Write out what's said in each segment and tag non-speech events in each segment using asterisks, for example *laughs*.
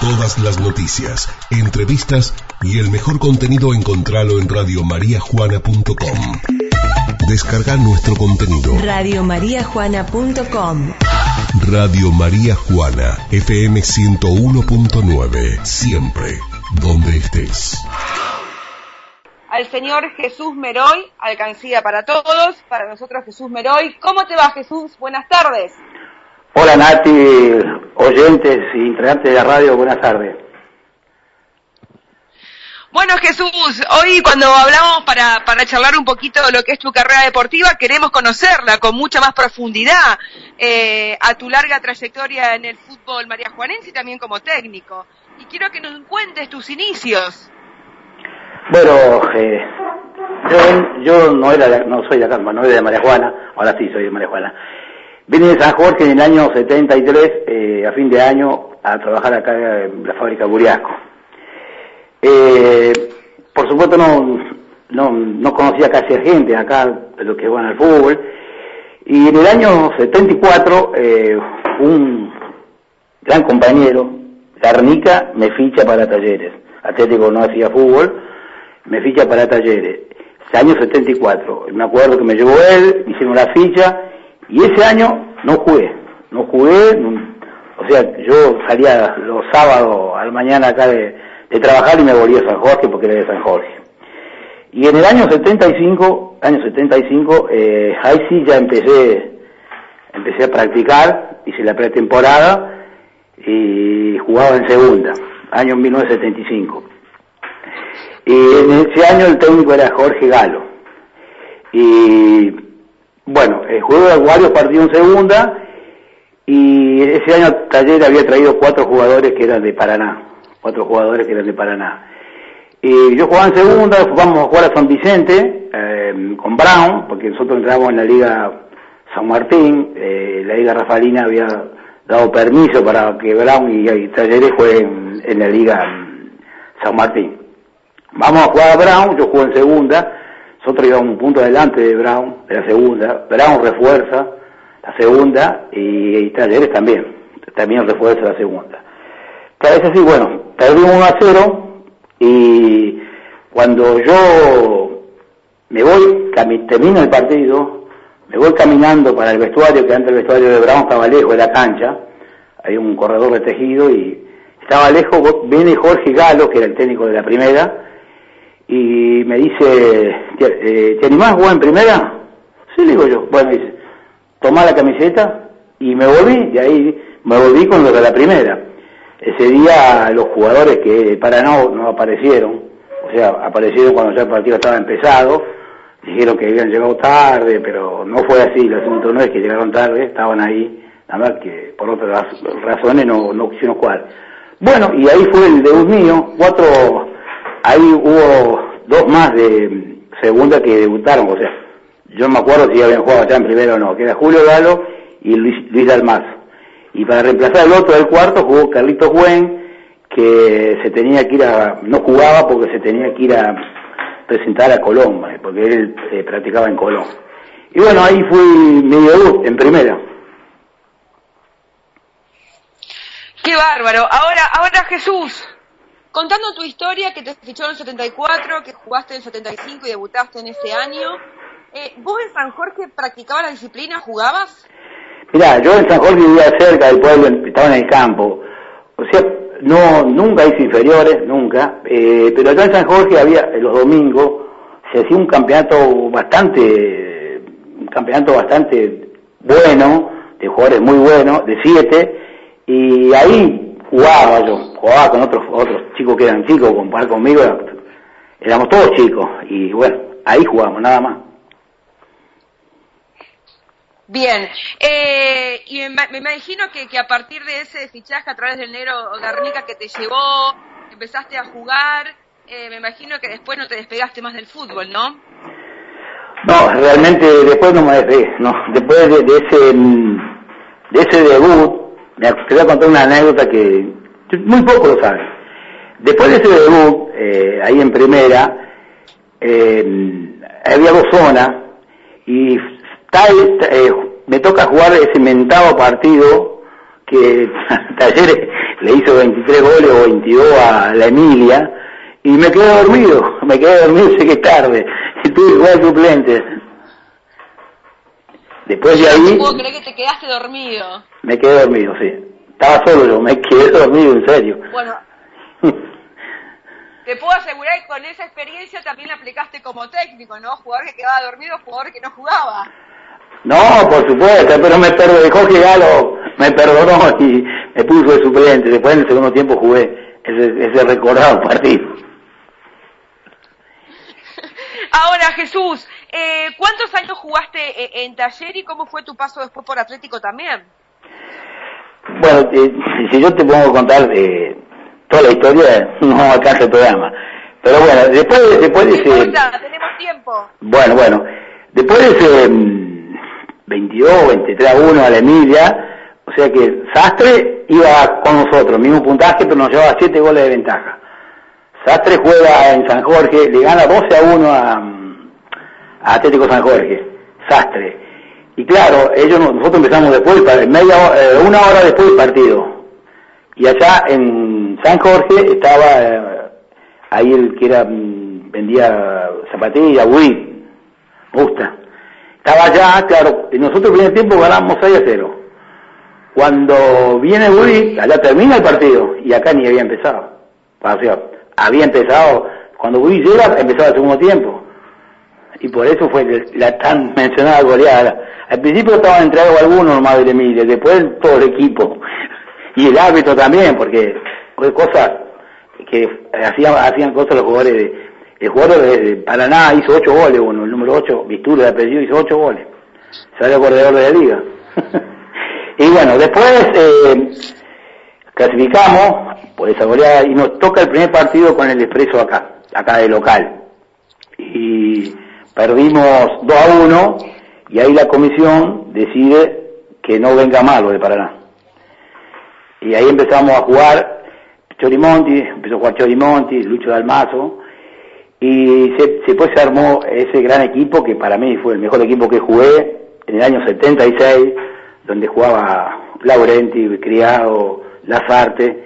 Todas las noticias, entrevistas y el mejor contenido encontralo en radiomariajuana.com. Descarga nuestro contenido. Radiomariajuana.com Radio María Juana, FM 101.9. Siempre, donde estés. Al señor Jesús Meroy, alcancía para todos, para nosotros Jesús Meroy. ¿Cómo te va Jesús? Buenas tardes. Hola Nati, oyentes y integrantes de la radio, buenas tardes. Bueno Jesús, hoy cuando hablamos para, para charlar un poquito de lo que es tu carrera deportiva, queremos conocerla con mucha más profundidad eh, a tu larga trayectoria en el fútbol mariajuanense y también como técnico. Y quiero que nos cuentes tus inicios. Bueno, eh, yo, yo no era no soy de acá, no soy de Mariajuana, ahora sí soy de Mariajuana. Vine de San Jorge en el año 73, eh, a fin de año, a trabajar acá en la fábrica Buriasco. Eh, por supuesto no, no, no conocía casi a gente acá de los que van al fútbol. Y en el año 74, eh, un gran compañero, Garnica, me ficha para talleres. Atlético no hacía fútbol, me ficha para talleres. El año 74, me acuerdo que me llevó él, hicimos la ficha, y ese año no jugué, no jugué, o sea, yo salía los sábados a la mañana acá de, trabajar y me volví a San Jorge porque era de San Jorge. Y en el año 75, año 75, eh, ahí sí ya empecé, empecé a practicar, hice la pretemporada y jugaba en segunda, año 1975. Y en ese año el técnico era Jorge Galo. Y bueno, eh, jugué varios partidos en segunda y ese año Taller había traído cuatro jugadores que eran de Paraná, cuatro jugadores que eran de Paraná. Y yo jugaba en segunda, jugamos a jugar a San Vicente eh, con Brown, porque nosotros entramos en la Liga San Martín, eh, la Liga Rafalina había dado permiso para que Brown y, Talleres jueguen en la Liga San Martín. Vamos a jugar a Brown, yo juego en segunda, nosotros íbamos un punto adelante de Brown, de la segunda. Brown refuerza la segunda y, Talleres también. También refuerza la segunda. Parece así, bueno, perdimos 1 a 0 y cuando yo me voy, termino el partido, me voy caminando para el vestuario, que antes el vestuario de Brown estaba lejos de la cancha, hay un corredor de tejido y estaba lejos, viene Jorge Galo, que era el técnico de la primera, y me dice, ¿te, animás a jugar en primera? Sí, digo yo. Bueno, dice, tomá la camiseta y me volví, y ahí me volví con los de la primera. Ese día los jugadores que para no, no aparecieron, o sea, aparecieron cuando ya el partido estaba empezado, dijeron que habían llegado tarde, pero no fue así, el asunto no es que llegaron tarde, estaban ahí, nada más que por otras razones no, no quisieron jugar. Bueno, y ahí fue el debut mío, cuatro ahí hubo dos más de segunda que debutaron, o sea, yo no me acuerdo si habían jugado ya en primero o no, que era Julio Galo y Luis, Luis Dalmazo. Y para reemplazar al otro del cuarto jugó Carlitos Buen, que se tenía que ir a, no jugaba porque se tenía que ir a presentar a Colón, eh, porque él eh, practicaba en Colón. Y bueno, ahí fui mi debut en primera. Qué bárbaro. Ahora, ahora Jesús, contando tu historia, que te fichó en el 74, que jugaste en el 75 y debutaste en ese año, eh, ¿vos en San Jorge practicabas la disciplina, jugabas? Mirá, yo en San Jorge vivía cerca del pueblo, estaba en el campo. O sea, no, nunca hice inferiores, nunca. Eh, pero acá en San Jorge había, los domingos, se hacía un campeonato bastante, un campeonato bastante bueno, de jugadores muy buenos, de siete, y ahí jugaba yo, jugaba con otros otros chicos que eran chicos, comparar conmigo, éramos todos chicos, y bueno, ahí jugamos, nada más. Bien, eh, y me, imagino que, que, a partir de ese fichaje a través del negro Garnica que te llevó, empezaste a jugar, eh, me imagino que después no te despegaste más del fútbol, ¿no? No, realmente después no me despegué, no, después de, de ese de ese debut te voy a contar una anécdota que muy poco lo saben. Después de ese debut, eh, ahí en primera, eh, había dos zonas y tal, eh, me toca jugar ese mentado partido que *laughs* Talleres le hizo 23 goles o 22 a la Emilia y me quedé dormido, *laughs* me quedé dormido, sé *laughs* que es tarde, y tuve que jugar suplentes. Después de ahí... No puedo creer que te quedaste dormido. Me quedé dormido, sí. Estaba solo yo, me quedé dormido, en serio. Bueno, *laughs* te puedo asegurar que con esa experiencia también la aplicaste como técnico, ¿no? Jugador que quedaba dormido, jugador que no jugaba. No, por supuesto, pero me perdonó, Jorge Galo me perdonó y me puso de suplente. Después en el segundo tiempo jugué ese, ese recordado *laughs* partido. Ahora, Jesús, eh, ¿cuántos años jugaste eh, en taller y cómo fue tu paso después por Atlético también? Bueno, eh, si yo te pongo a contar eh, toda la historia, *laughs* no alcanza el programa. Pero bueno, después, después de ese... tenemos tiempo. Bueno, bueno, después de ese 22, 23 a 1 a la Emilia, o sea que Sastre iba con nosotros, mismo puntaje, pero nos llevaba 7 goles de ventaja. Sastre juega en San Jorge, le gana 12 a 1 a, Atlético San Jorge, Sastre. Y claro, ellos nosotros empezamos después, media, eh, una hora después del partido. Y allá en San Jorge estaba eh, ahí el que era mm, vendía zapatillas, Wii, gusta. Estaba allá, claro, y nosotros el primer tiempo ganamos 6 a 0. Cuando viene Wii, allá termina el partido y acá ni había empezado. O sea, había empezado, cuando Wii llega, empezaba el segundo tiempo. Y por eso fue la tan mencionada goleada. Al principio estaban entregados algunos nomás de Emilia, después todo el equipo. Y el árbitro también, porque fue cosas que hacían, hacían cosas los jugadores de, el jugador de Paraná hizo ocho goles, uno, el número 8, Vistura de apellido, hizo ocho goles. Salió corredor de la liga. *laughs* y bueno, después eh, clasificamos por esa goleada y nos toca el primer partido con el Expreso acá, acá de local. Y perdimos 2 a 1 y ahí la comisión decide que no venga malo de Paraná. Y ahí empezamos a jugar Chorimonti, empezó a jugar Chorimonti, Lucho Dalmazo, y después se armó ese gran equipo que para mí fue el mejor equipo que jugué en el año 76, donde jugaba Laurenti, Criado, Lazarte,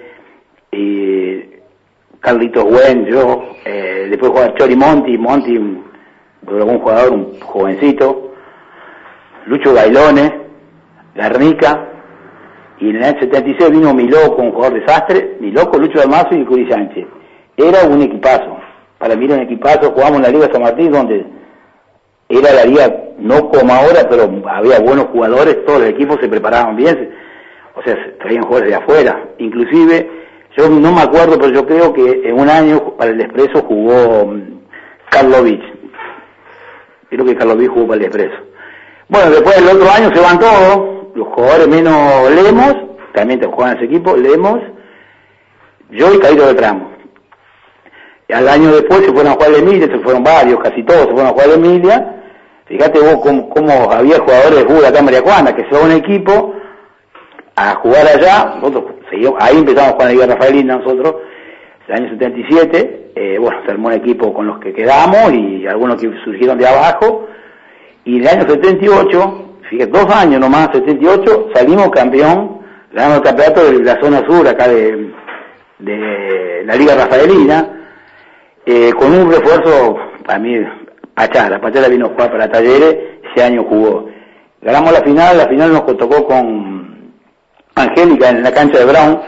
y Carlitos Gwen, yo, eh, después jugaba Chori Monti, Monti, un jugador, un jovencito, Lucho Gailone, Garnica, y en el año 76 vino Miló con un jugador desastre, Miló con Lucho Dalmazo y Curi Sánchez. Era un equipazo. Para mí era un equipazo, jugamos en la Liga San Martín donde era la liga no como ahora, pero había buenos jugadores, todos los equipos se preparaban bien, o sea, traían jugadores de afuera, inclusive, yo no me acuerdo, pero yo creo que en un año para el Expreso jugó mm, Karlovich, creo que Karlovich jugó para el Expreso. Bueno, después del otro año se van todos, los jugadores menos Lemos, también te juegan ese equipo, Lemos, yo y Caído de Tramo al año después se fueron a jugar a Emilia, se fueron varios, casi todos se fueron a jugar a Emilia. Fíjate vos cómo, había jugadores de fútbol acá en María Juana, que se va a un equipo a jugar allá, nosotros ahí empezamos a jugar la Rafaelina nosotros, el año 77, eh, bueno, se armó un equipo con los que quedamos y algunos que surgieron de abajo, y en el año 78, fíjate, dos años nomás, 78, salimos campeón, ganamos el campeonato de la zona sur acá de, de la Liga Rafaelina, eh, con un refuerzo, para mí, Pachara. Pachara vino a jugar para Talleres, ese año jugó. Ganamos la final, la final nos tocó con Angélica en la cancha de Brown,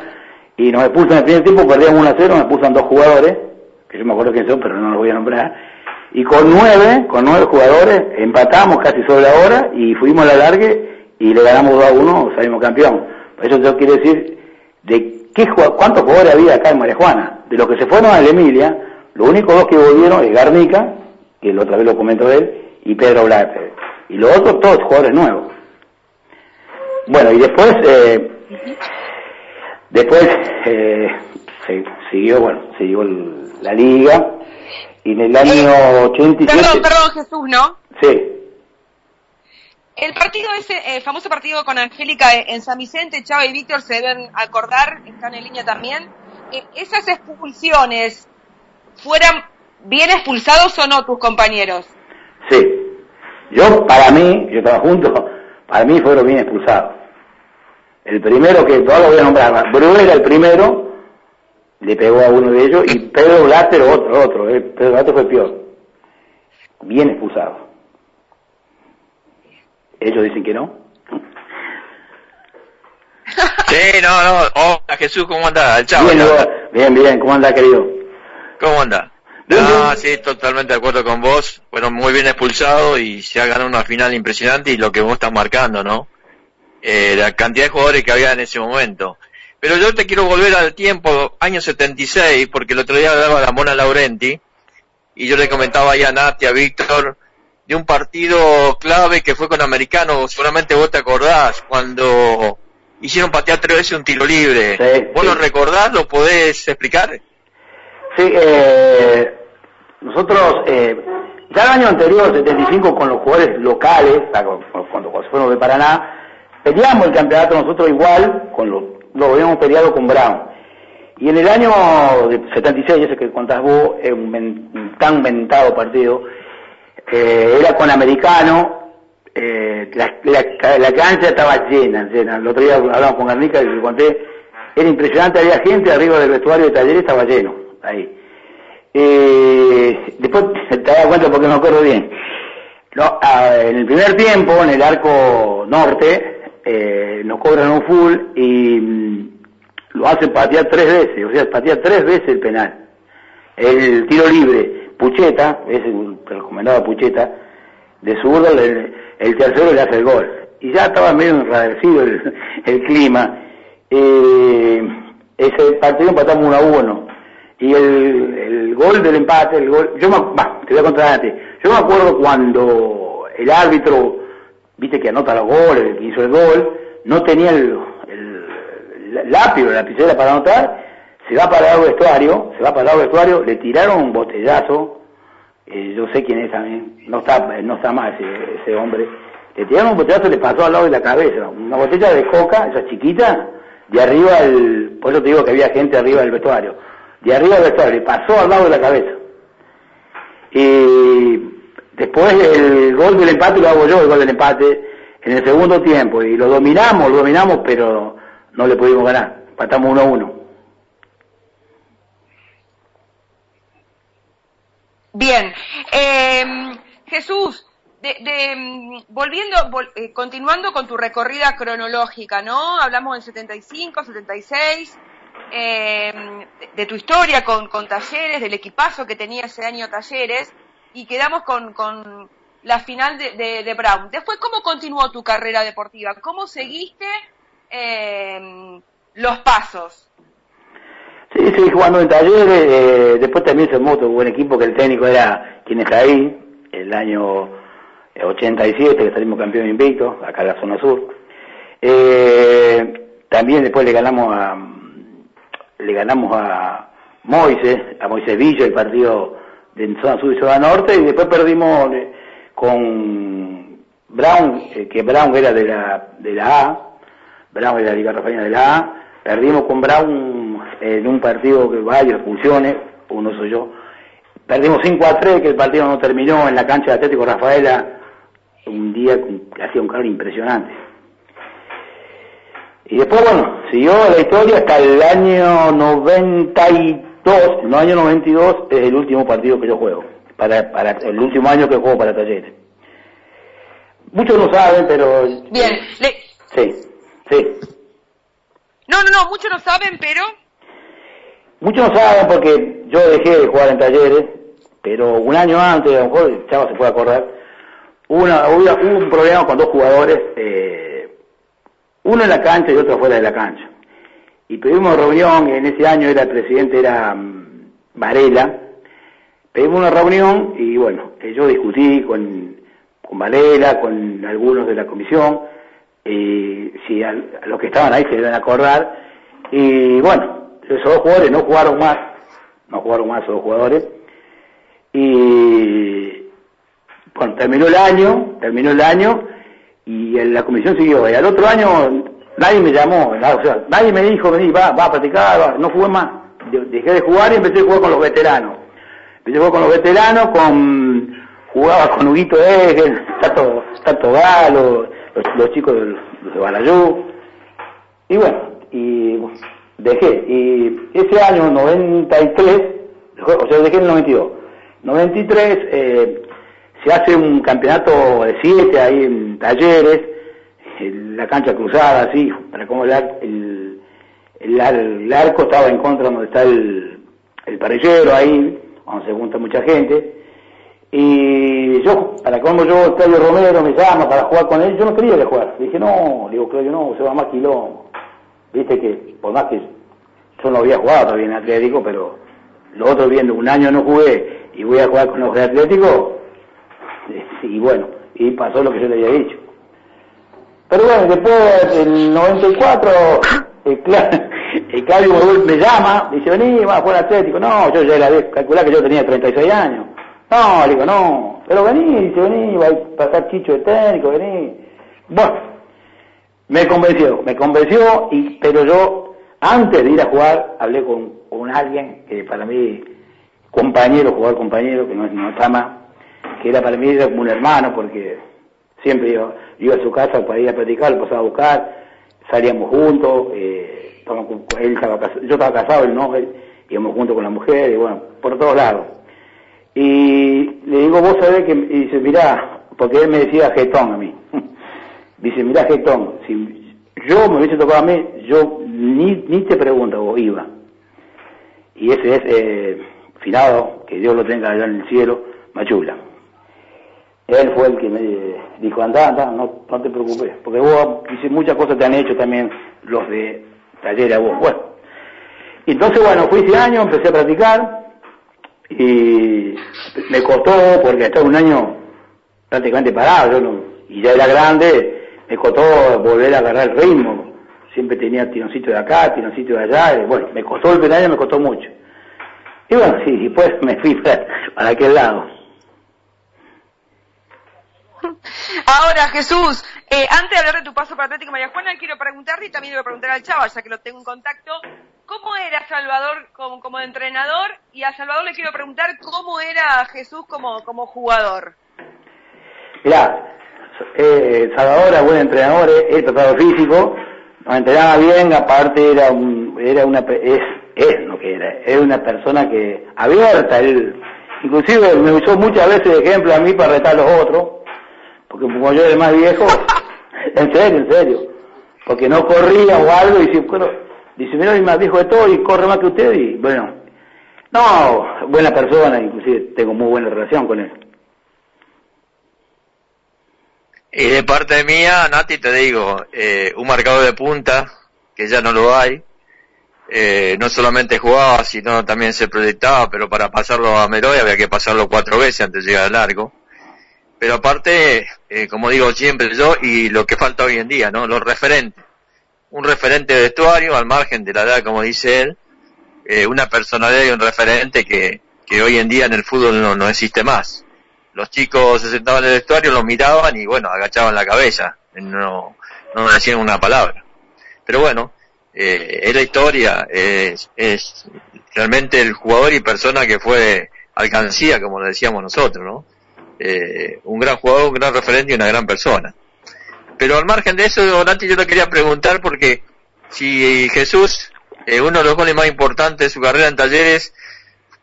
y nos expulsan en el primer tiempo, perdíamos 1 a 0, nos expulsan dos jugadores, que yo me acuerdo quién son, pero no los voy a nombrar, y con nueve, con nueve jugadores, empatamos casi sobre la hora, y fuimos a la largue, y le ganamos 2 a 1, salimos campeón. Por eso yo quiero decir, de qué, cuántos jugadores había acá en Marejuana, de los que se fueron a la Emilia, los únicos dos que volvieron es Garnica, que la otra vez lo comentó él, y Pedro Blatter. Y los otros todos jugadores nuevos. Bueno, y después, eh, después eh, se siguió, bueno, siguió la liga, y en el año 87... Perdón, perdón, Jesús, ¿no? Sí. El partido ese, el famoso partido con Angélica en San Vicente, Chava y Víctor se deben acordar, están en línea también. Eh, esas expulsiones fueran bien expulsados o no tus compañeros. Sí. Yo, para mí, yo estaba junto, para mí fueron bien expulsados. El primero que todos lo voy a nombrar, Bru era el primero, le pegó a uno de ellos, y Pedro Blatter otro, otro, eh, Pedro Blatter fue peor. Bien expulsado. Ellos dicen que no. *laughs* Sí, no, no. Hola Jesús, ¿cómo anda? Chao. Bien, bien, bien, ¿cómo anda, querido? ¿Cómo anda? No, sí, totalmente de acuerdo con vos. Fueron muy bien expulsados y se ha ganado una final impresionante y lo que vos estás marcando, ¿no? Eh, la cantidad de jugadores que había en ese momento. Pero yo te quiero volver al tiempo, año 76, porque el otro día hablaba la Mona Laurenti y yo le comentaba ahí a Nati, a Víctor, de un partido clave que fue con Americano, seguramente vos te acordás, cuando hicieron patear tres veces un tiro libre. ¿Vos lo recordás? ¿Lo podés explicar? Sí, eh, nosotros, eh, ya el año anterior, 75, con los jugadores locales, cuando, fueron de Paraná, peleamos el campeonato nosotros igual, con lo, lo habíamos peleado con Brown. Y en el año 76, ese que contás vos, un tan mentado partido, eh, era con Americano, eh, la, cancha estaba llena, llena. El otro día hablamos con Garnica y le conté, era impresionante, había gente arriba del vestuario de taller, estaba lleno, ahí. Eh, después *laughs* te das cuenta porque me acuerdo bien. No, en el primer tiempo, en el arco norte, eh, nos cobran un full y mm, lo hacen patear tres veces, o sea, patear tres veces el penal. El tiro libre, Pucheta, es el recomendado Pucheta, de zurda, el, el tercero le hace el gol. Y ya estaba medio enradecido *laughs* el, clima. Eh, ese partido empatamos uno a uno. Y el, gol del empate, el gol, yo me, te voy a contar antes, yo me acuerdo cuando el árbitro, viste que anota los goles, que hizo el gol, no tenía el, el, lápiz o la lapicera para anotar, se va para el vestuario, se va para el vestuario, le tiraron un botellazo, eh, yo sé quién es también, no está, no está más ese, hombre, le tiraron un botellazo y le pasó al lado de la cabeza, una botella de coca, esa chiquita, de arriba el, por eso te digo que había gente arriba del vestuario, de arriba del vestuario, le pasó al lado de la cabeza. Después el gol del empate lo hago yo, el gol del empate, en el segundo tiempo, y lo dominamos, lo dominamos, pero no le pudimos ganar, empatamos uno a uno. Bien, eh, Jesús, de, volviendo, eh, continuando con tu recorrida cronológica, ¿no? Hablamos del 75, 76, eh, de, tu historia con, Talleres, del equipazo que tenía ese año Talleres, y quedamos con, con la final de, de, Brown. Después, ¿cómo continuó tu carrera deportiva? ¿Cómo seguiste eh, los pasos? Sí, seguí jugando en talleres, eh, después también se moto buen equipo que el técnico era quien está ahí, el año 87 eh, que salimos campeón invicto, acá en la zona sur. Eh, también después le ganamos a le ganamos a Moises, a Moisés Villa el partido de zona sur y zona norte, y después perdimos con Brown, que Brown era de la de la A, Brown era de la Liga Rafaela de la A, perdimos con Brown en un partido que vaya, funcione, uno soy yo. Perdimos 5 a 3, que el partido no terminó en la cancha de Atlético Rafaela, un día que hacía un calor impresionante. Y después, bueno, siguió la historia hasta el año 92, el año 92 es el último partido que yo juego, para, para el último año que juego para Talleres. Muchos no saben, pero... Bien, Sí, sí. No, no, no, muchos no saben, pero... Muchos no saben porque yo dejé de jugar en talleres, pero un año antes, a lo mejor el chavo se puede acordar, hubo, un problema con dos jugadores, eh, uno en la cancha y otro fuera de la cancha. Y pedimos reunión, en ese año era el presidente, era mm, Varela, pedimos una reunión y bueno, eh, yo discutí con, Varela, con algunos de la comisión, y si a, los que estaban ahí se deben acordar, y bueno, esos dos jugadores no jugaron más, no jugaron más esos dos jugadores. Y bueno, terminó el año, terminó el año y la comisión siguió. Y al otro año nadie me llamó, o sea, nadie me dijo, vení, va, va a practicar, no jugué más. Dejé de jugar y empecé a jugar con los veteranos. Empecé a jugar con los veteranos, con jugaba con Huguito Egel, Tato, Tato Galo, los, chicos de, los de Balayú Y bueno, y dejé. Y ese año 93, o sea, dejé en el 92. 93 eh, se hace un campeonato de siete ahí en talleres, la cancha cruzada así, para como el, el, arco estaba en contra donde está el, el parrillero ahí, donde se junta mucha gente. Y yo, para como yo, Estadio Romero me llama para jugar con él, yo no quería que jugar. Dije, no, digo, creo que no, se va más quilombo. Viste que, por más que yo no había jugado todavía en Atlético, pero lo otro viendo, un año no jugué y voy a jugar con los de Atlético, *laughs* y bueno, y pasó lo que yo le había dicho. Pero bueno, después, en 94, el, *laughs* el Claudio me llama, dice, vení, va a jugar Atlético. No, yo ya era, calcular que yo tenía 36 años. No, le digo, no, pero vení, dice, vení, va a pasar chicho de técnico, vení. Bueno, me convenció, me convenció, y, pero yo, antes de ir a jugar, hablé con, con alguien que para mí, compañero, jugador compañero, que no, no está más, que era para mí era como un hermano, porque siempre iba, iba a su casa para ir a platicar, lo pasaba a buscar, salíamos juntos, eh, él estaba, yo estaba casado, él no, íbamos juntos con la mujer, y bueno, por todos lados. Y le digo, vos sabés que, y dice, mirá, porque él me decía jetón a mí. *laughs* dice, mirá jetón, si yo me hubiese tocado a mí, yo ni, ni te pregunto, vos iba. Y ese es, eh, Finado, que Dios lo tenga allá en el cielo, Machula. Él fue el que me dijo, anda, anda, no, no te preocupes, porque vos, muchas cosas te han hecho también los de taller a vos. Bueno, entonces, bueno, fui ese año, empecé a practicar, y me costó, porque estaba un año prácticamente parado, yo no, y ya era grande, me costó volver a agarrar el ritmo, siempre tenía tironcito de acá, tironcito de allá, bueno, me costó el primer año, me costó mucho. Y bueno, sí, pues me fui *laughs* para, aquel lado. *laughs* Ahora, Jesús, eh, antes de hablar de tu paso para Atlético María Juana, quiero preguntarte y también le voy a preguntar al Chava, ya que lo tengo en contacto, ¿Cómo era Salvador como, entrenador? Y a Salvador le quiero preguntar cómo era Jesús como, como jugador. Mirá, eh, Salvador era buen entrenador, eh, es preparado físico, nos entrenaba bien, aparte era un, era una, es, es lo que era, era una persona que, abierta, él, inclusive me usó muchas veces de ejemplo a mí para retar a los otros, porque como yo era más viejo, *laughs* en serio, en serio, porque no corría o algo y si, bueno, Dice, mira, es más viejo de todo y corre más que usted y bueno, no, buena persona, inclusive tengo muy buena relación con él. Y de parte mía, Nati, te digo, eh, un marcador de punta, que ya no lo hay, eh, no solamente jugaba, sino también se proyectaba, pero para pasarlo a Meroy había que pasarlo cuatro veces antes de llegar al largo. Pero aparte, eh, como digo siempre yo, y lo que falta hoy en día, ¿no? Los referentes un referente de vestuario, al margen de la edad, como dice él, eh, una personalidad y un referente que, que hoy en día en el fútbol no, no existe más. Los chicos se sentaban en el vestuario, los miraban y bueno, agachaban la cabeza, no, no decían una palabra. Pero bueno, eh, es la historia, es, es realmente el jugador y persona que fue alcancía, como lo decíamos nosotros, ¿no? Eh, un gran jugador, un gran referente y una gran persona. Pero al margen de eso, Donati, yo le quería preguntar porque si Jesús, eh, uno de los goles más importantes de su carrera en talleres,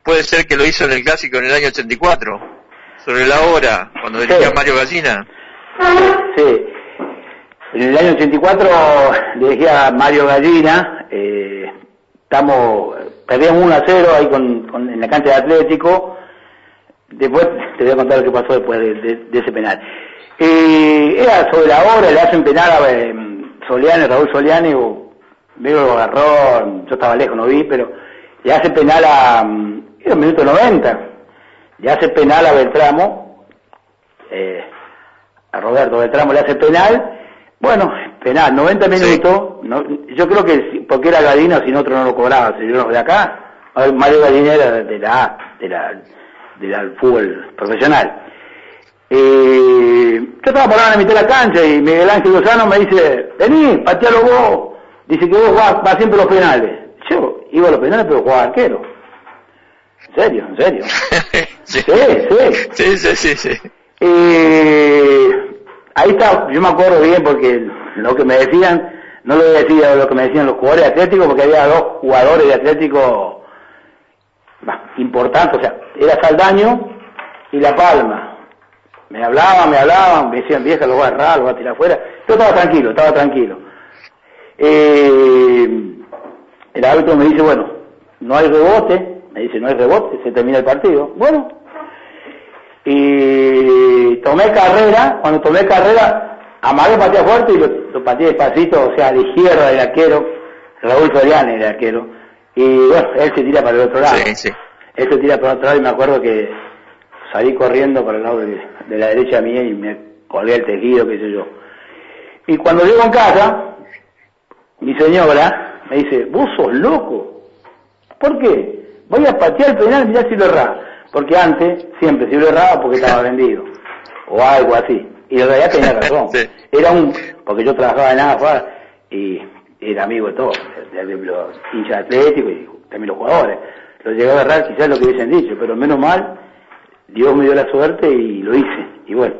puede ser que lo hizo en el clásico en el año 84, sobre la hora, cuando dirigía Mario Gallina. Sí, en el año 84 dirigía Mario Gallina, eh, estamos, perdíamos 1 a 0 ahí con, con, en la cancha de Atlético, después te voy a contar lo que pasó después de ese penal. Y era sobre la hora, le hacen penal a eh, Soliani, Raúl Soliani, veo lo agarró, yo estaba lejos, no vi, pero le hace penal a, mm, era un minuto 90, le hace penal a Beltramo, eh, a Roberto Beltramo le hace penal, bueno, penal, 90 minutos, yo creo que porque era Gadina, si no otro no lo cobraba, si yo de acá, Mario Gadina era de la, de la, del fútbol profesional. Y yo estaba parado en la mitad de la cancha y Miguel Ángel Lozano me dice, vení, patealo vos. Dice que vos vas, siempre a los penales. Yo iba a los penales pero jugaba arquero. ¿En serio? ¿En serio? *laughs* sí. sí, sí. Sí, sí, sí, ahí está, yo me acuerdo bien porque lo que me decían, no lo voy a decir lo que me decían los jugadores de Atlético, porque había dos jugadores de Atlético importantes, o sea, era Saldaño y La Palma. Me hablaban, me hablaban, me decían, vieja, lo voy a agarrar, lo voy a tirar afuera. Yo estaba tranquilo, estaba tranquilo. Eh, el árbitro me dice, bueno, no hay rebote, me dice, no hay rebote, se termina el partido. Bueno, y tomé carrera, cuando tomé carrera, amagué patea fuerte y lo, lo pateé despacito, o sea, a la izquierda del arquero, Raúl Soriano el arquero, y bueno, él se tira para el otro lado. Sí, sí. Él se tira para el otro lado y me acuerdo que salí corriendo para el lado de, de la derecha mía y me colgué el tejido, qué sé yo. Y cuando llego en casa, mi señora me dice, vos sos loco. ¿Por qué? Voy a patear el penal, mirá si lo erraba. Porque antes, siempre, si lo erraba porque estaba *laughs* vendido. O algo así. Y en realidad tenía *laughs* razón. Sí. Era un, porque yo trabajaba en AFA y era amigo de todos, de, los hinchas atléticos y también los jugadores. Lo llegué a agarrar quizás lo que hubiesen dicho, pero menos mal, Dios me dio la suerte y lo hice. Y bueno,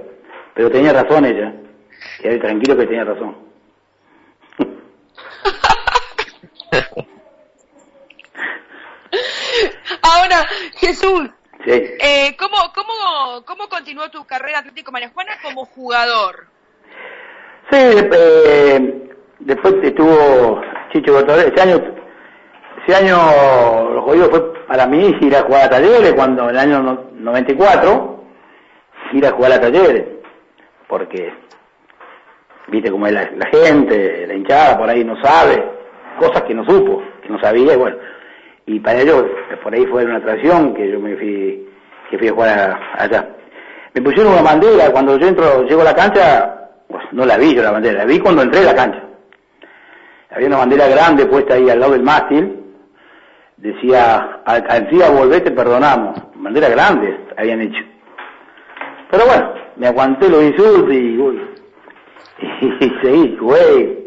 pero tenía razón ella. Quedé tranquilo que tenía razón. *laughs* Ahora, Jesús, Sí. eh, ¿cómo, cómo, ¿cómo continuó tu carrera Atlético María Juana como jugador? Sí, eh, después estuvo Chicho Bertolé. Ese año, ese año lo jodido fue para mí ir a jugar a talleres cuando en el año no- 94 ir a jugar a talleres. Porque, viste cómo es la, gente, la hinchada por ahí no sabe, cosas que no supo, que no sabía y bueno. Y para ellos, por ahí fue una atracción que yo me fui, que fui a jugar allá. Me pusieron una bandera, cuando yo entro, llego a la cancha, pues no la vi yo la bandera, la vi cuando entré a la cancha. Había una bandera grande puesta ahí al lado del mástil, decía, al Alcía volvé te perdonamos. Bandera grande habían hecho. Pero bueno, me aguanté los insultos y, uy, *laughs* y seguí, güey,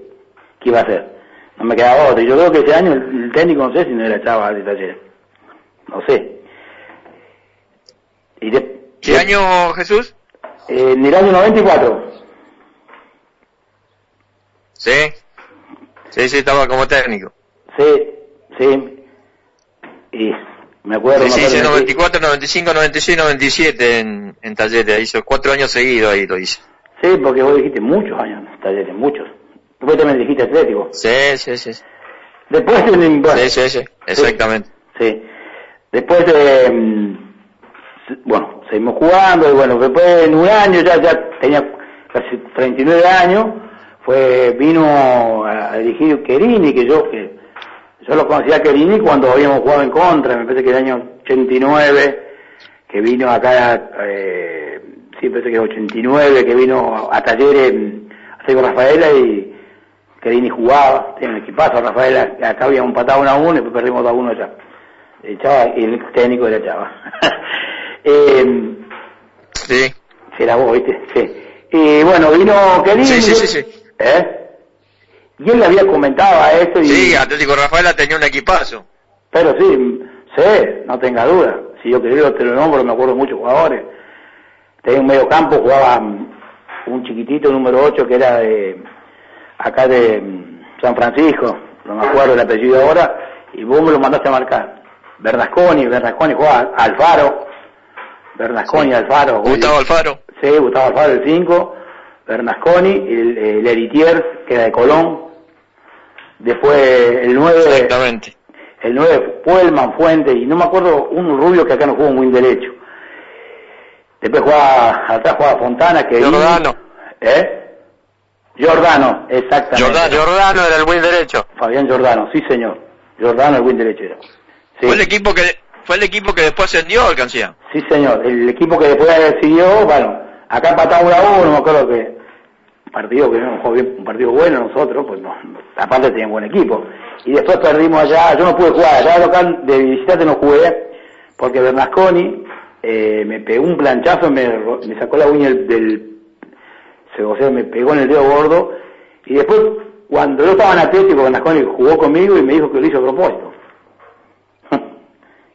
¿qué iba a hacer? No me quedaba otro. Y yo creo que ese año el, el técnico no sé si no era chava de taller. No sé. Y de- ¿Qué año, Jesús? eh, en el año 94. Sí. Sí, sí, estaba como técnico. Sí, sí. Y me acuerdo, Sí, sí, acuerdo, 94, 95, 96, 97 en, en talleres. Hizo cuatro años seguidos ahí lo hice. Sí, porque vos dijiste muchos años en talleres, muchos. Después también dijiste atlético. Sí, sí, sí. Después, en- bueno, Sí, sí, sí. Exactamente. sí. Después, eh, bueno, seguimos jugando y bueno, después en un año ya, ya tenía casi 39 años, fue, vino a, dirigir Querini, que yo, que yo lo conocía a Querini cuando habíamos jugado en contra, me parece que el año 89, que vino acá, eh, sí, parece que 89, que vino a, talleres mm, a con Rafaela y Querini jugaba, tiene un equipazo, Rafaela, acá habíamos empatado uno a uno y después perdimos 2 a 1 allá. El Chava, y el técnico era Chava. *laughs* eh, Sí. si era vos, ¿viste? Sí. Y bueno, vino Querini. Sí, sí, sí, sí. ¿Eh? Y él le había comentado a esto y... Sí, Atlético Rafaela tenía un equipazo. Pero sí, sé, no tenga duda. Si yo quería te lo nombro, me acuerdo de muchos jugadores. Tenía un medio campo, jugaba mm, un chiquitito número 8 que era de acá de mm, San Francisco, no me acuerdo el apellido ahora, y vos me lo mandaste a marcar. Bernasconi, Bernasconi jugaba Alfaro, Bernasconi, Alfaro. Gustavo Alfaro. Sí, Gustavo Alfaro el 5, Bernasconi, el, el Eritier, que era de Colón, después el 9, Exactamente. el 9 Puelman, Fuente, y no me acuerdo un rubio que acá no jugó muy derecho. Después jugaba, atrás jugaba Fontana, que Giordano. ¿Eh? Giordano, exactamente. Giordano, Giordano era el buen derecho. Fabián Giordano, sí señor. Giordano, el buen derecho era. Sí. Fue el equipo que fue el equipo que después ascendió Alcancía. Sí, señor. El equipo que después siguió, bueno, acá empatamos a uno, me acuerdo que un partido que no jugó bien, un partido bueno nosotros, pues no, aparte tenían buen equipo. Y después perdimos allá, yo no pude jugar, allá local de visitante no jugué, porque Bernasconi eh, me pegó un planchazo, me, me sacó la uña del, del- se, o sea, me pegó en el dedo gordo, y después, cuando yo estaba en Atlético, Bernasconi jugó conmigo y me dijo que lo hizo a propósito. *laughs*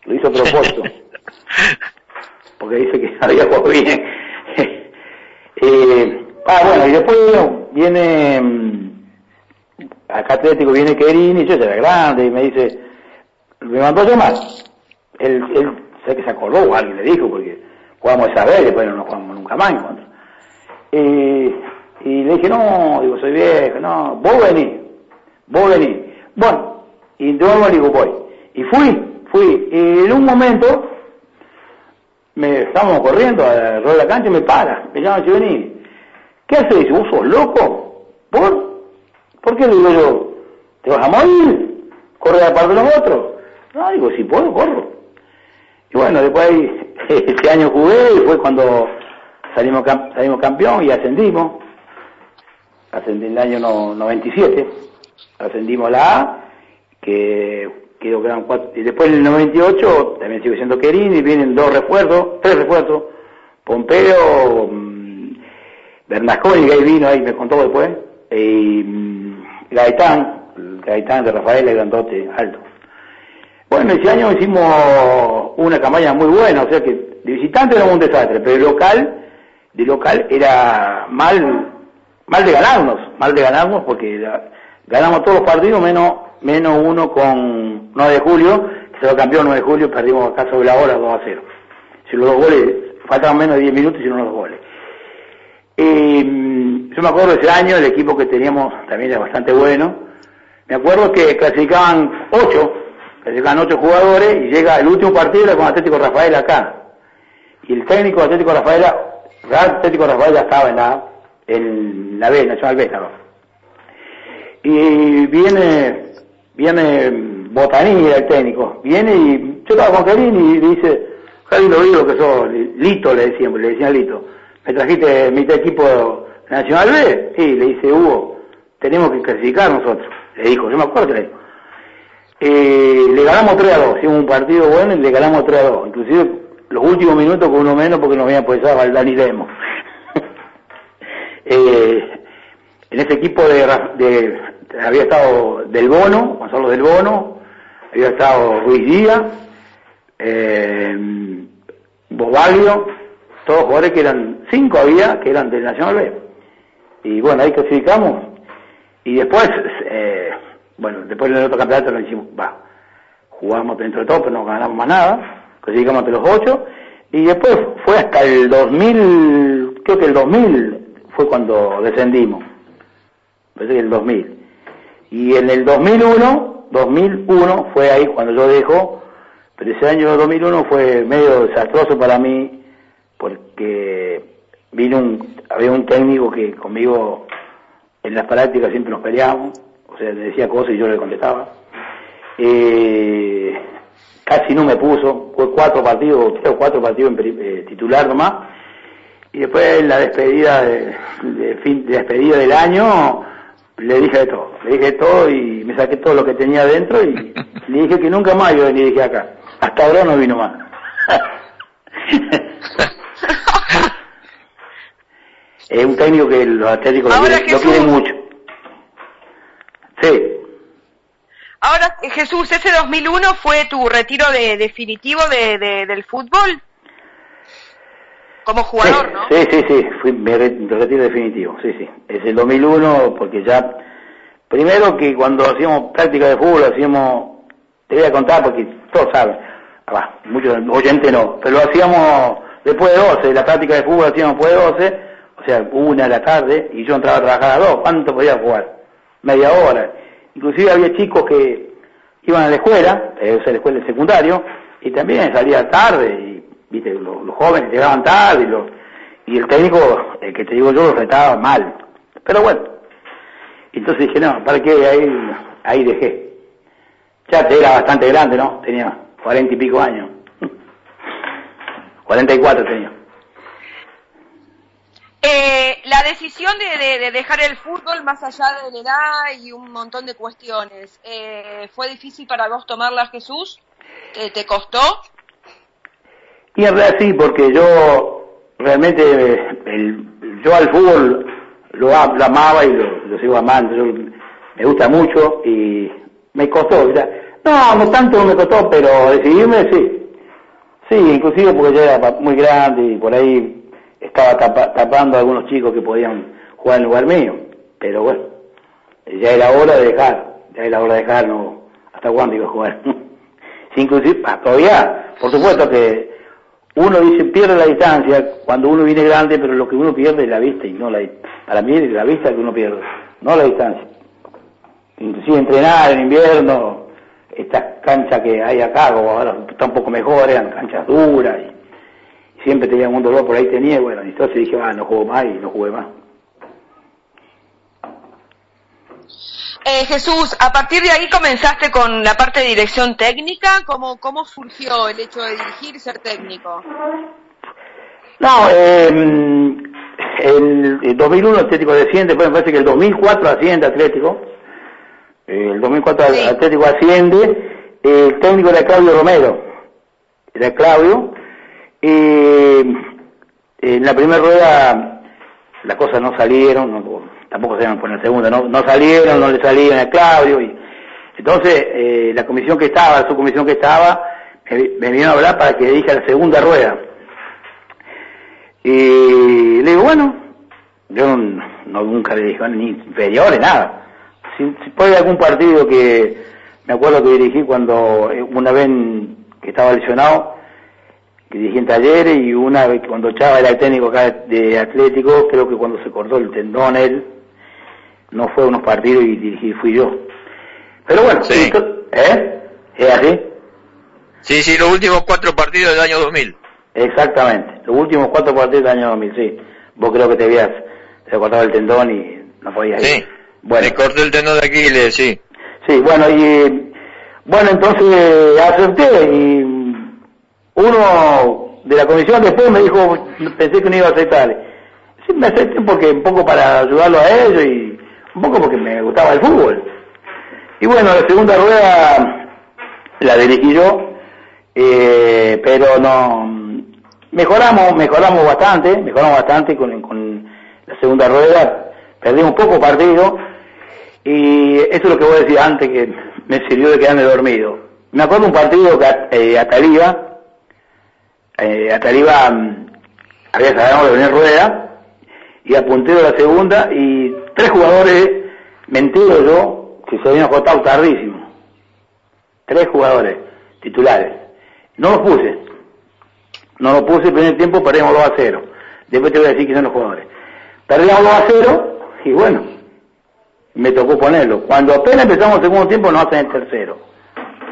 lo hizo a propósito *laughs* porque dice que había jugado bien. Eh, ah, bueno, y después viene, mm, acá Atlético viene Querini, yo era grande, y me dice, me mandó a llamar. Él, él sé que se acordó o alguien le dijo, porque jugamos esa vez, después no nos jugamos nunca más en contra. Y, y le dije, no, digo, soy viejo, no, vos venís, vos venís. Bueno, y nuevo digo, voy. Y fui, fui, y en un momento, me estábamos corriendo al rol de la cancha y me para, me llama vení. ¿Qué haces? ¿Vos sos loco? ¿Por? ¿Por qué digo yo? ¿Te vas a morir? ¿Corre a par de los otros? No, digo, si puedo, corro. Y bueno, después *laughs* ese año jugué y fue cuando salimos, salimos campeón y ascendimos. Ascendí en el año 97, ascendimos la A, que quedó que cuatro. Y después en el 98 también sigo siendo Querini, vienen dos refuerzos, tres refuerzos. Pompeo, mmm, Bernasconi, que ahí vino, ahí me contó después, y mmm, Gaetán, Gaetán de Rafael, el grandote, alto. Bueno, ese año hicimos una campaña muy buena, o sea que de visitante era un desastre, pero de local, de local era mal, mal de ganarnos, mal de ganarnos porque la, ganamos todos los partidos menos, menos uno con 9 de julio, que se lo campeó 9 de julio, perdimos acá sobre la hora 2 a 0. Si los dos goles, faltaban menos de 10 minutos y no los goles. Eh, yo me acuerdo de ese año, el equipo que teníamos también era bastante bueno. Me acuerdo que clasificaban 8 que llegan ocho jugadores y llega el último partido era con Atlético Rafael acá. Y el técnico Atlético Rafael, Atlético Rafael ya estaba en la, en la B, Nacional B estaba. Y viene, viene Botanilla, el técnico, viene y yo estaba con Karim y dice, Javi lo digo que sos Lito, le decían, le decían Lito, me trajiste mi equipo Nacional B, sí, le dice Hugo, tenemos que clasificar nosotros, le dijo, yo me acuerdo que le dijo. Eh, le ganamos 3 a 2, hicimos un partido bueno y le ganamos 3 a 2, inclusive los últimos minutos con uno menos porque nos habían apoyado al Dani Lemos. *laughs* eh, en ese equipo de, había estado Del Bono, Gonzalo Del Bono, había estado Ruiz Díaz, eh, Bobalio, todos jugadores que eran, cinco había, que eran del Nacional B. Y bueno, ahí clasificamos. Y después, eh, bueno, después en el otro campeonato lo hicimos, va, jugamos dentro de todo, pero no ganamos más nada, clasificamos entre los ocho. Y después fue hasta el 2000, creo que el 2000 fue cuando descendimos. Parece que el 2000. Y en el 2001, 2001 fue ahí cuando yo dejo, pero ese año 2001 fue medio desastroso para mí porque vino un, había un técnico que conmigo en las prácticas siempre nos peleábamos, o sea, le decía cosas y yo le contestaba. Eh, casi no me puso, fue cuatro partidos, tres o cuatro partidos en eh, titular nomás, y después en la despedida de, fin, de despedida del año le dije de todo, le dije de todo y me saqué todo lo que tenía dentro y le dije que nunca más yo venía dije acá. Hasta ahora no vino más. *laughs* es un técnico que los atléticos lo, quieren, lo quieren mucho. Sí. Ahora, Jesús, ¿ese 2001 fue tu retiro de, definitivo de, de, del fútbol? Como jugador, sí, ¿no? Sí, sí, sí, fui mi retiro definitivo, sí, sí. Es el 2001 porque ya, primero que cuando hacíamos práctica de fútbol, hacíamos, te voy a contar porque todos saben, ah, muchos oyentes no, pero lo hacíamos después de 12, la práctica de fútbol hacíamos después de 12, o sea, una de la tarde, y yo entraba a trabajar a 2, ¿cuánto podía jugar? Media hora. Inclusive había chicos que iban a la escuela, eh, o escuela de secundario, y también salía tarde, y viste, los, jóvenes llegaban tarde, y, los, y el técnico, el que te digo yo, lo retaba mal. Pero bueno, entonces dije, no, ¿para qué? Ahí, ahí dejé. Ya era bastante grande, ¿no? Tenía cuarenta y pico años. Cuarenta y cuatro tenía. Eh, la decisión de, de, de, dejar el fútbol más allá de la edad y un montón de cuestiones, eh, ¿fue difícil para vos tomarla, Jesús? ¿Te, ¿Te, costó? Y en realidad sí, porque yo realmente, el, yo al fútbol lo, amaba y lo, lo, sigo amando, yo, me gusta mucho y me costó, ¿verdad? no, no tanto me costó, pero decidirme sí. Sí, inclusive porque yo era muy grande y por ahí estaba tapa, tapando a algunos chicos que podían jugar en lugar mío, pero bueno, ya era hora de dejar, ya era hora de dejar, no, hasta cuándo iba a jugar. *laughs* sí, inclusive, ah, todavía, por supuesto que uno dice pierde la distancia cuando uno viene grande, pero lo que uno pierde es la vista y no la para mí es la vista que uno pierde, no la distancia. Inclusive entrenar en invierno, estas canchas que hay acá, como ahora está un poco mejor, eran canchas duras y, siempre tenía un dolor por ahí tenía, bueno, entonces dije, ah, no juego más y no jugué más. Eh, Jesús, a partir de ahí comenzaste con la parte de dirección técnica. ¿Cómo, cómo surgió el hecho de dirigir y ser técnico? No, eh, el, 2001 Atlético desciende, pues me parece que el 2004 asciende Atlético. El 2004 Atlético asciende. El técnico era Claudio Romero. Era Claudio. en la primera rueda las cosas no salieron, no, tampoco se por el segundo, no, no salieron, no le salían a Claudio, y entonces eh, la comisión que estaba, su comisión que estaba, me, vino a hablar para que dije la segunda rueda. Y le digo, bueno, yo no, nunca le dije, ni inferiores, nada. Si, si puede algún partido que me acuerdo que dirigí cuando eh, una vez que estaba lesionado, que dirigí en talleres y una vez cuando Chava era el técnico acá de Atlético, creo que cuando se cortó el tendón él, no fue unos partidos y dirigí, fui yo. Pero bueno, sí. ¿eh? ¿Es así? Sí, sí, los últimos cuatro partidos del año 2000. Exactamente, los últimos cuatro partidos del año 2000, sí. Vos creo que te habías, te cortado el tendón y no podías ir. Sí, bueno. me corté el tendón de Aquiles, sí. Sí, bueno, y bueno, entonces acepté y uno de la comisión después me dijo, pensé que no iba a aceptar. Sí, me acepté porque un poco para ayudarlo a ellos y un poco porque me gustaba el fútbol. Y bueno, la segunda rueda la dirigí yo, eh, pero no, mejoramos, mejoramos bastante, mejoramos bastante con, con la segunda rueda, perdimos poco partido, y eso es lo que voy a decir antes que me sirvió de quedarme dormido. Me acuerdo un partido que eh, Ataliba, eh, Ataliba mm, había sacado de venir rueda, y apunté de la segunda y tres jugadores, mentido yo, que se habían agotado tardísimo. Tres jugadores titulares. No los puse. No los puse el primer tiempo, perdimos 2 a 0. Después te voy a decir que son los jugadores. Perdimos 2 a 0 y bueno, me tocó ponerlo. Cuando apenas empezamos el segundo tiempo, no hacen el tercero.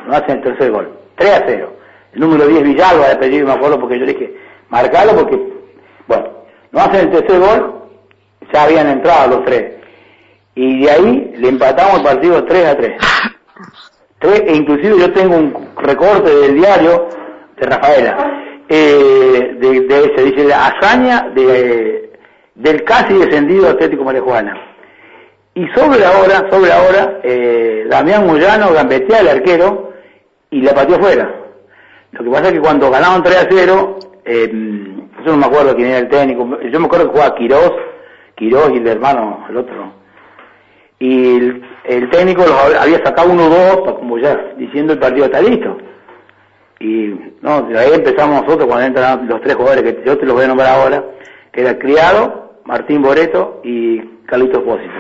No hacen el tercer gol. 3 a 0. El número 10 Villalba de apellido, me acuerdo porque yo dije, marcalo porque, bueno, no hacen el tercer gol, ya habían entrado los tres. Y de ahí le empatamos el partido 3 a 3. e inclusive yo tengo un recorte del diario de Rafaela, eh, de, ese, dice la hazaña de, del casi descendido Atlético María Y sobre la hora, sobre la hora, eh, Damián Moyano gambetea al arquero y la pateó fuera. Lo que pasa es que cuando ganaban 3 a 0, eh, yo no me acuerdo quién era el técnico, yo me acuerdo que jugaba Quirós, Quiroz y el hermano, el otro. Y el, técnico los había sacado uno o dos, como ya diciendo el partido está listo. Y no, ahí empezamos nosotros cuando entran los tres jugadores que yo te los voy a nombrar ahora, que era Criado, Martín Boreto y Carlitos Pósito.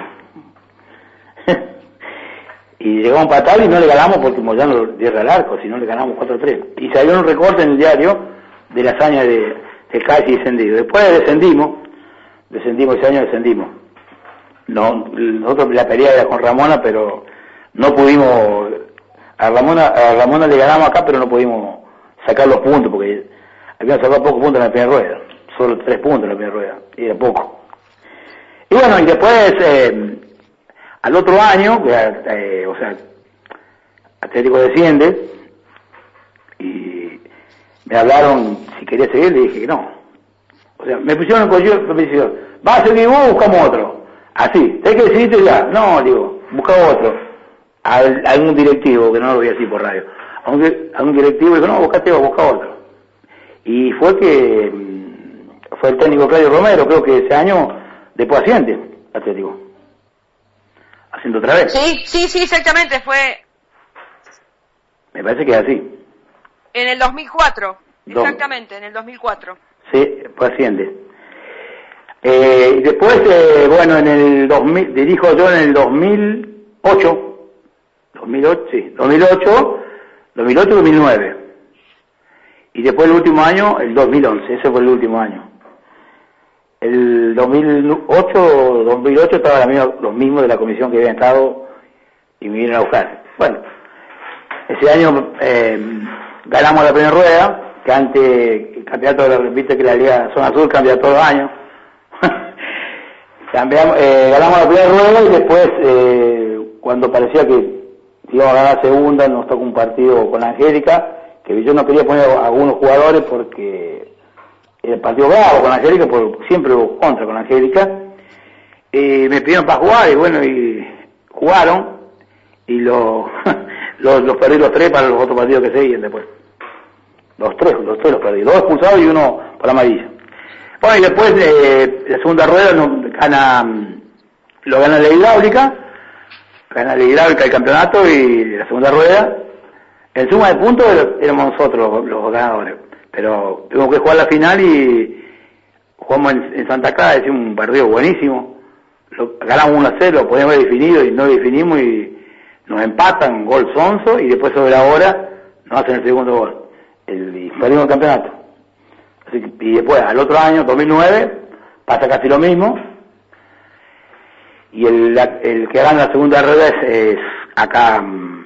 *laughs* y llegamos a empatar y no le ganamos porque Moyano lo dio al arco, si no le ganamos 4-3. Y salió un recorte en el diario de la hazaña de, de casi descendido. Después descendimos, descendimos ese año, descendimos. No, nosotros la pelea era con Ramona, pero no pudimos, a Ramona, a Ramona le ganamos acá, pero no pudimos sacar los puntos, porque habíamos sacado pocos puntos en la primera rueda, solo tres puntos en la primera rueda, y era poco. Y bueno, y después, eh, al otro año, eh, o sea, Atlético desciende, y me hablaron si quería seguir, le dije que no, o sea, me pusieron en cuello, me dijeron, va a seguir vos, buscamos otro. Así, hay que decidirte ya. No, digo, busca otro. A, algún directivo, que no lo voy a decir por radio. A un, directivo dijo, no, buscate vos, busca otro. Y fue que mm, fue el técnico Claudio Romero, creo que ese año, después asciende, Atlético. Haciendo otra vez. Sí, sí, sí, exactamente, fue... Me parece que es así. En el 2004, exactamente, en el 2004. Sí, pues asciende. Eh, después, eh, bueno, en el 2000, dirijo yo en el 2008, 2008, sí, 2008, 2008, 2009. Y después el último año, el 2011, ese fue el último año. El 2008, 2008 estaba la misma, los mismos de la comisión que habían estado y me vinieron a buscar. Bueno, ese año eh, ganamos la primera rueda, que antes el campeonato de la, viste que la Liga Zona Sur cambia todos los años. *laughs* Cambiamos, eh, ganamos la primera rueda y después, eh, cuando parecía que íbamos a ganar segunda, nos tocó un partido con Angélica, que yo no quería poner a algunos jugadores porque el partido bravo con Angélica, porque siempre hubo contra con Angélica. Eh, me pidieron para jugar y bueno, y jugaron y los, *laughs* perdí los tres para los otros partidos que seguían después. Los tres, los tres los perdí. Dos expulsados y uno por amarilla. Bueno, y después eh, la segunda rueda gana, lo gana la hidráulica, gana la hidráulica el campeonato y la segunda rueda. En suma de puntos éramos nosotros los, ganadores. Pero tuvimos que jugar la final y jugamos en, Santa Clara, es un partido buenísimo. Lo, ganamos 1 a 0, podíamos haber definido y no definimos y nos empatan, gol sonso y después sobre la hora nos hacen el segundo gol. El, y perdimos el campeonato y después, al otro año, 2009, pasa casi lo mismo. Y el, el que gana la segunda rueda es, acá, um,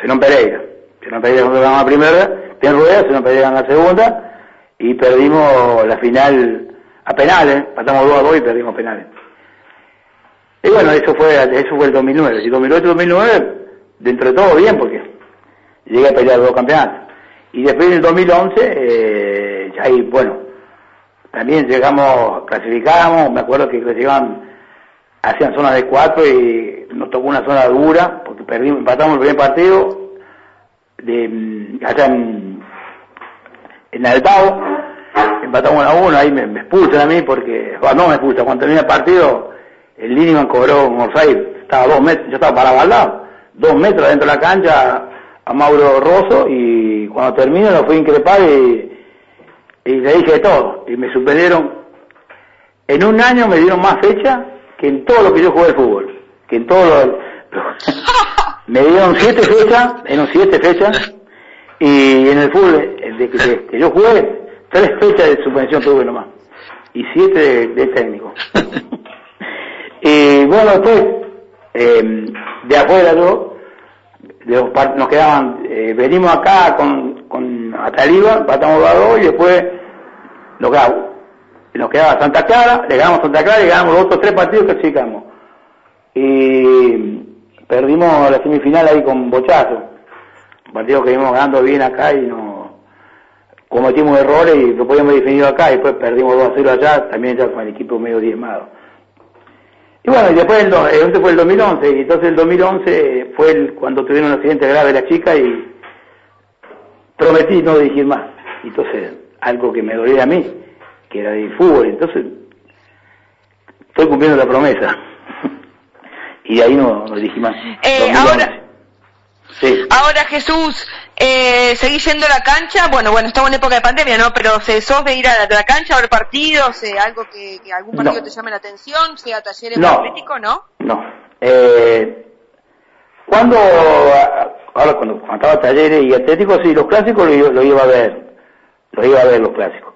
Zenón Pereira. Zenón Pereira ganó la primera, tiene rueda, Zenón Pereira gana la segunda, y perdimos la final a penales, pasamos 2 a 2 y perdimos penales. Y bueno, eso fue, eso fue el 2009. Y 2008-2009, dentro de todo bien, porque llegué a pelear dos campeonatos. Y después en el 2011, eh, ahí, bueno, también llegamos, clasificamos, me acuerdo que clasificaban, hacían zonas de cuatro y nos tocó una zona dura, porque perdimos, empatamos el primer partido, de, allá en, en Altao, empatamos a uno, ahí me, expulsan a mí porque, no me expulsan, cuando termina el partido, el Liniman cobró un offside, estaba dos metros, yo estaba para lado, dos metros dentro de la cancha a Mauro Rosso y cuando termino lo fui a increpar y y le dije todo, y me suspendieron. En un año me dieron más fecha que en todo lo que yo jugué de fútbol, que en todo lo... *laughs* me dieron siete fechas, en siete fechas, y en el fútbol de que, yo jugué, tres fechas de suspensión tuve nomás, y siete de, técnico. *laughs* y bueno, después, eh, de afuera yo, nos quedaban, eh, venimos acá con, con Ataliba, batamos a dos y después nos quedaba, nos quedaba Santa Clara, le ganamos Santa Clara y ganamos los otros tres partidos que clasificamos. Y perdimos la semifinal ahí con Bochazo, un partido que íbamos ganando bien acá y nos cometimos errores y lo podíamos definir acá y después perdimos 2 a 0 allá, también ya con el equipo medio diezmado. Y bueno, y después el, ese fue el 2011, y entonces el 2011 fue cuando tuvieron un accidente grave la chica y prometí no dirigir más. Entonces, algo que me dolía a mí, que era de fútbol, entonces estoy cumpliendo la promesa. *laughs* y ahí no, no dije más. Eh, ahora, sí. ahora Jesús, eh, ¿seguís yendo a la cancha? Bueno, bueno, estamos en época de pandemia, ¿no? Pero ¿sos de ir a la, cancha a ver partidos? Eh, ¿Algo que, algún partido te llame la atención? ¿Sea talleres no. atlético, no? No. Eh, cuando, ahora cuando, cuando estaba talleres y atléticos, sí, los clásicos lo, lo iba a ver lo iba a ver los clásicos.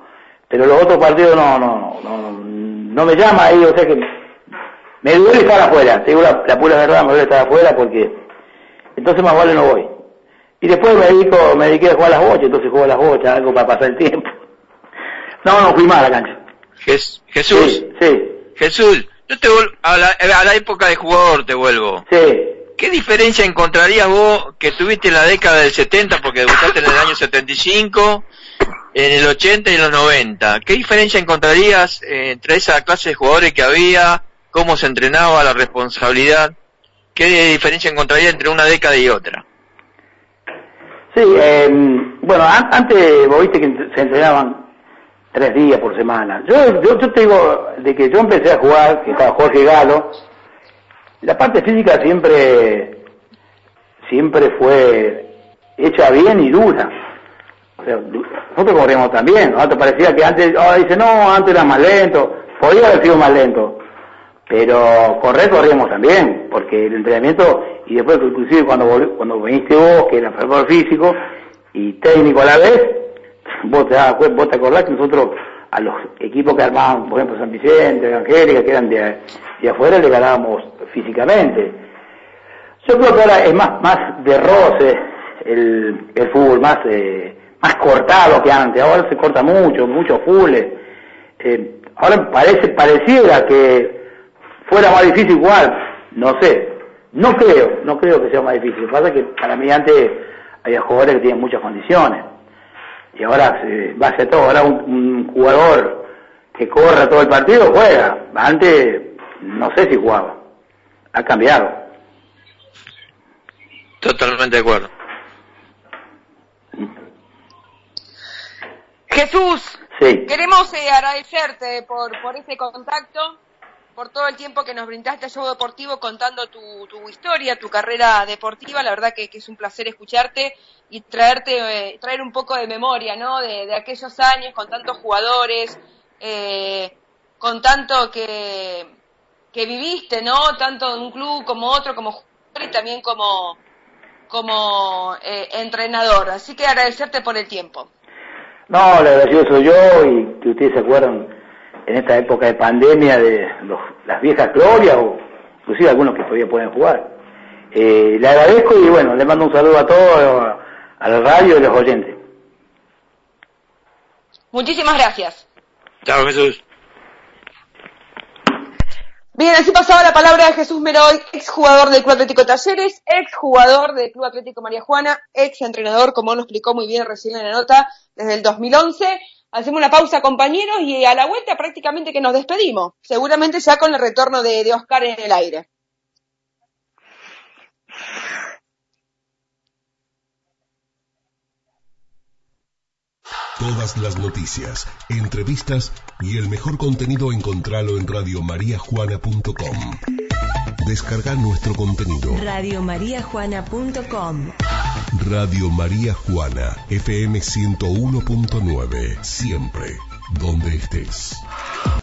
Pero los otros partidos no, no, no, no, me llama ahí, o sea que me duele estar afuera, te digo la, la pura verdad, me duele estar afuera porque entonces más vale no voy. Y después me dedico, me dediqué a jugar a las bochas, entonces juego a las bochas, algo para pasar el tiempo. *laughs* No, no fui más a la cancha. Jesús. Sí, Jesús, yo te vuelvo, a la, a la época de jugador te vuelvo. Sí. ¿Qué diferencia encontrarías vos que tuviste en la década del 70, porque debutaste en el año 75, en el 80 y en los 90. ¿Qué diferencia encontrarías entre esa clase de jugadores que había? ¿Cómo se entrenaba la responsabilidad? ¿Qué diferencia encontraría entre una década y otra? Sí, eh, bueno, antes vos viste que se entrenaban tres días por semana. Yo, yo, yo te digo, de que yo empecé a jugar, que estaba Jorge Galo, la parte física siempre, siempre fue hecha bien y dura nosotros corríamos también, ¿no? Te parecía que antes, ahora dice, no, antes era más lento. podía haber sido más lento, pero correr corríamos también, porque el entrenamiento, y después inclusive cuando cuando viniste vos, que era preparador físico y técnico a la vez, vos te, das, acordás que nosotros a los equipos que armaban, por ejemplo, San Vicente, Angélica, que eran de, de afuera, le ganábamos físicamente. Yo creo que ahora es más, más de roce el, el fútbol, más, más cortado que antes. Ahora se corta mucho, mucho full. Eh, ahora parece, pareciera que fuera más difícil igual, no sé. No creo, no creo que sea más difícil. Lo que pasa es que para mí antes había jugadores que tienen muchas condiciones y ahora se va a ser todo. Ahora un, jugador que corra todo el partido juega. Antes no sé si jugaba. Ha cambiado. Totalmente de acuerdo. Jesús, sí. queremos eh, agradecerte por, por ese contacto por todo el tiempo que nos brindaste a Show Deportivo contando tu, historia, tu carrera deportiva. La verdad que, es un placer escucharte y traerte, eh, traer un poco de memoria, ¿no? De, aquellos años con tantos jugadores, eh, con tanto que, que viviste, ¿no? Tanto en un club como otro, como jugador y también como, como eh, entrenador. Así que agradecerte por el tiempo. No, le agradecido soy yo y que ustedes se acuerdan en esta época de pandemia de las viejas glorias o inclusive algunos que todavía pueden jugar. Eh, le agradezco y bueno, le mando un saludo a todos, a la radio y a los oyentes. Muchísimas gracias. Chao Jesús. Bien, así pasaba la palabra de Jesús Meroy, ex jugador del Club Atlético Talleres, ex jugador del Club Atlético María Juana, ex entrenador, como nos explicó muy bien recién en la nota, desde el 2011. Hacemos una pausa, compañeros, y a la vuelta prácticamente que nos despedimos. Seguramente ya con el retorno de, de Oscar en el aire. Todas las noticias, entrevistas y el mejor contenido encontralo en radiomariajuana.com. Descarga nuestro contenido. Radiomariajuana.com Radio María Juana, FM 101.9. Siempre, donde estés.